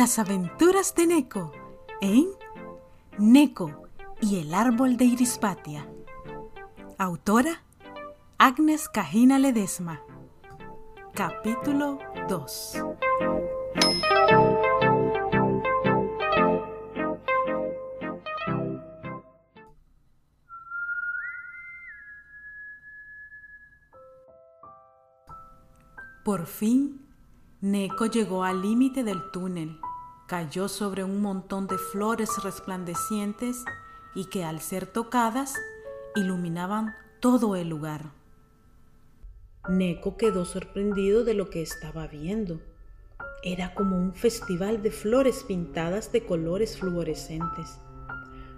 Las aventuras de Neko en Neko y el árbol de Irispatia. Autora Agnes Cajina Ledesma. Capítulo 2. Por fin, Neko llegó al límite del túnel, cayó sobre un montón de flores resplandecientes y que al ser tocadas iluminaban todo el lugar. Neko quedó sorprendido de lo que estaba viendo. Era como un festival de flores pintadas de colores fluorescentes.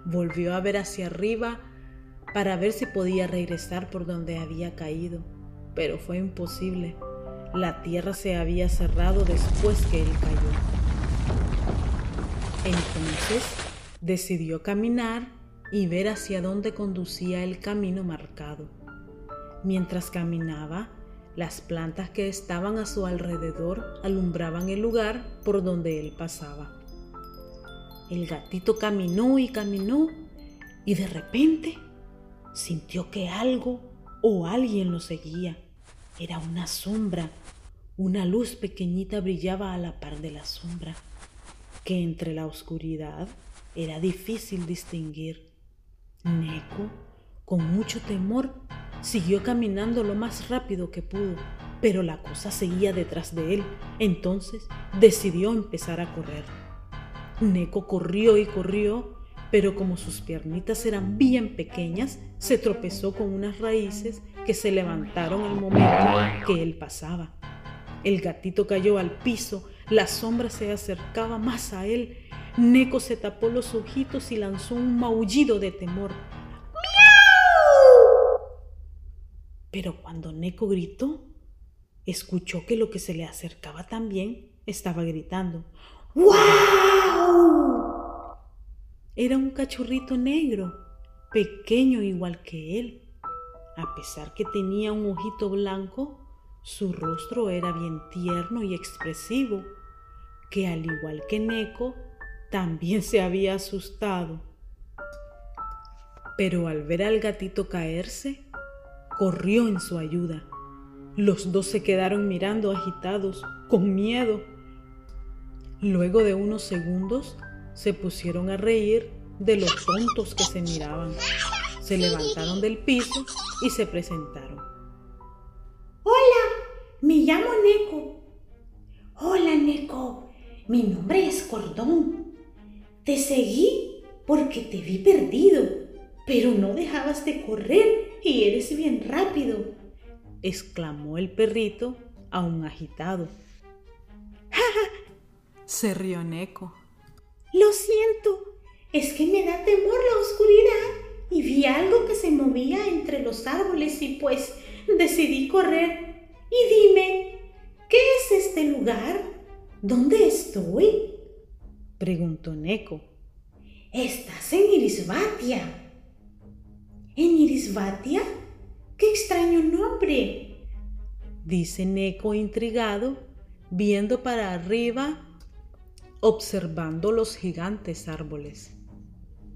Volvió a ver hacia arriba para ver si podía regresar por donde había caído, pero fue imposible. La tierra se había cerrado después que él cayó. Entonces decidió caminar y ver hacia dónde conducía el camino marcado. Mientras caminaba, las plantas que estaban a su alrededor alumbraban el lugar por donde él pasaba. El gatito caminó y caminó y de repente sintió que algo o alguien lo seguía. Era una sombra. Una luz pequeñita brillaba a la par de la sombra, que entre la oscuridad era difícil distinguir. Neko, con mucho temor, siguió caminando lo más rápido que pudo, pero la cosa seguía detrás de él. Entonces decidió empezar a correr. Neko corrió y corrió pero como sus piernitas eran bien pequeñas, se tropezó con unas raíces que se levantaron el momento que él pasaba. El gatito cayó al piso, la sombra se acercaba más a él. Neko se tapó los ojitos y lanzó un maullido de temor. ¡Miau! Pero cuando Neko gritó, escuchó que lo que se le acercaba también estaba gritando. ¡Wow! Era un cachorrito negro, pequeño igual que él. A pesar que tenía un ojito blanco, su rostro era bien tierno y expresivo, que al igual que Neko, también se había asustado. Pero al ver al gatito caerse, corrió en su ayuda. Los dos se quedaron mirando agitados, con miedo. Luego de unos segundos, se pusieron a reír de los tontos que se miraban. Se levantaron del piso y se presentaron. Hola, me llamo Neko. Hola, Neko. Mi nombre es Cordón. Te seguí porque te vi perdido, pero no dejabas de correr y eres bien rápido, exclamó el perrito aún agitado. Se rió Neko. Lo siento, es que me da temor la oscuridad y vi algo que se movía entre los árboles y pues decidí correr. ¿Dónde estoy? preguntó Neko. Estás en Irisbatia. ¿En Irisbatia? ¡Qué extraño nombre! dice Neko intrigado, viendo para arriba observando los gigantes árboles.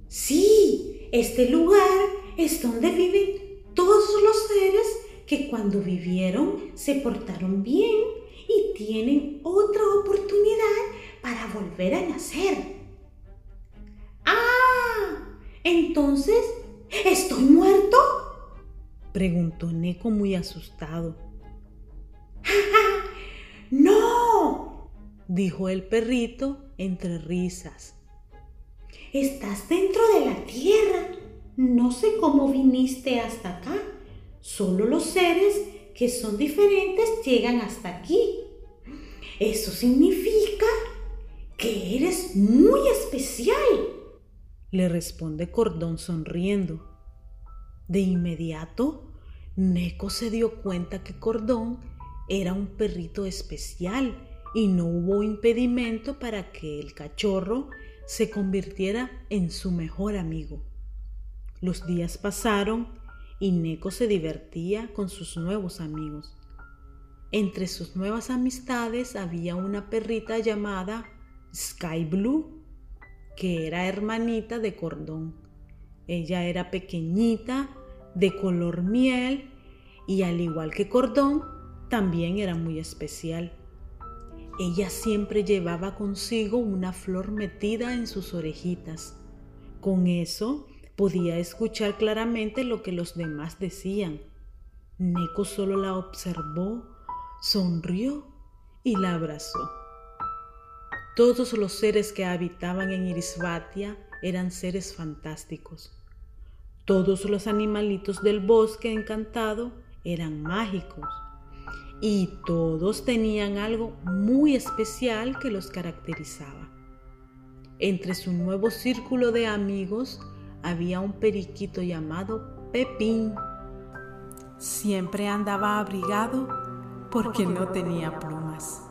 Sí, este lugar es donde viven todos los seres que cuando vivieron se portaron bien y tienen otra oportunidad para volver a nacer. Ah, entonces, ¿estoy muerto? Preguntó Neko muy asustado. ¡No! dijo el perrito entre risas. Estás dentro de la tierra. No sé cómo viniste hasta acá. Solo los seres que son diferentes llegan hasta aquí. Eso significa que eres muy especial. Le responde Cordón sonriendo. De inmediato, Neko se dio cuenta que Cordón era un perrito especial y no hubo impedimento para que el cachorro se convirtiera en su mejor amigo. Los días pasaron y Neko se divertía con sus nuevos amigos. Entre sus nuevas amistades había una perrita llamada Sky Blue, que era hermanita de Cordón. Ella era pequeñita, de color miel y al igual que Cordón, también era muy especial. Ella siempre llevaba consigo una flor metida en sus orejitas. Con eso podía escuchar claramente lo que los demás decían. Neko solo la observó, sonrió y la abrazó. Todos los seres que habitaban en Irisvatia eran seres fantásticos. Todos los animalitos del bosque encantado eran mágicos y todos tenían algo muy especial que los caracterizaba. Entre su nuevo círculo de amigos había un periquito llamado Pepín. Siempre andaba abrigado porque no tenía plumas.